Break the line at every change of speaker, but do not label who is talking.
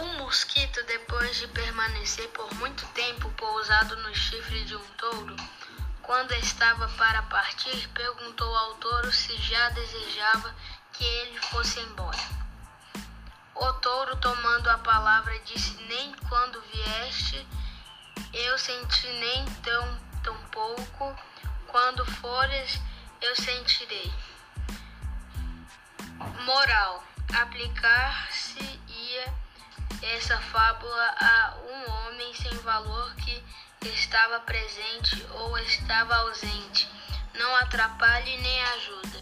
mosquito, depois de permanecer por muito tempo pousado no chifre de um touro, quando estava para partir, perguntou ao touro se já desejava que ele fosse embora. O touro, tomando a palavra, disse: Nem quando vieste eu senti, nem tão, tão pouco. Quando fores, eu sentirei. Moral: aplicar-se-ia essa fábula a um homem sem valor que estava presente ou estava ausente. Não atrapalhe nem ajuda.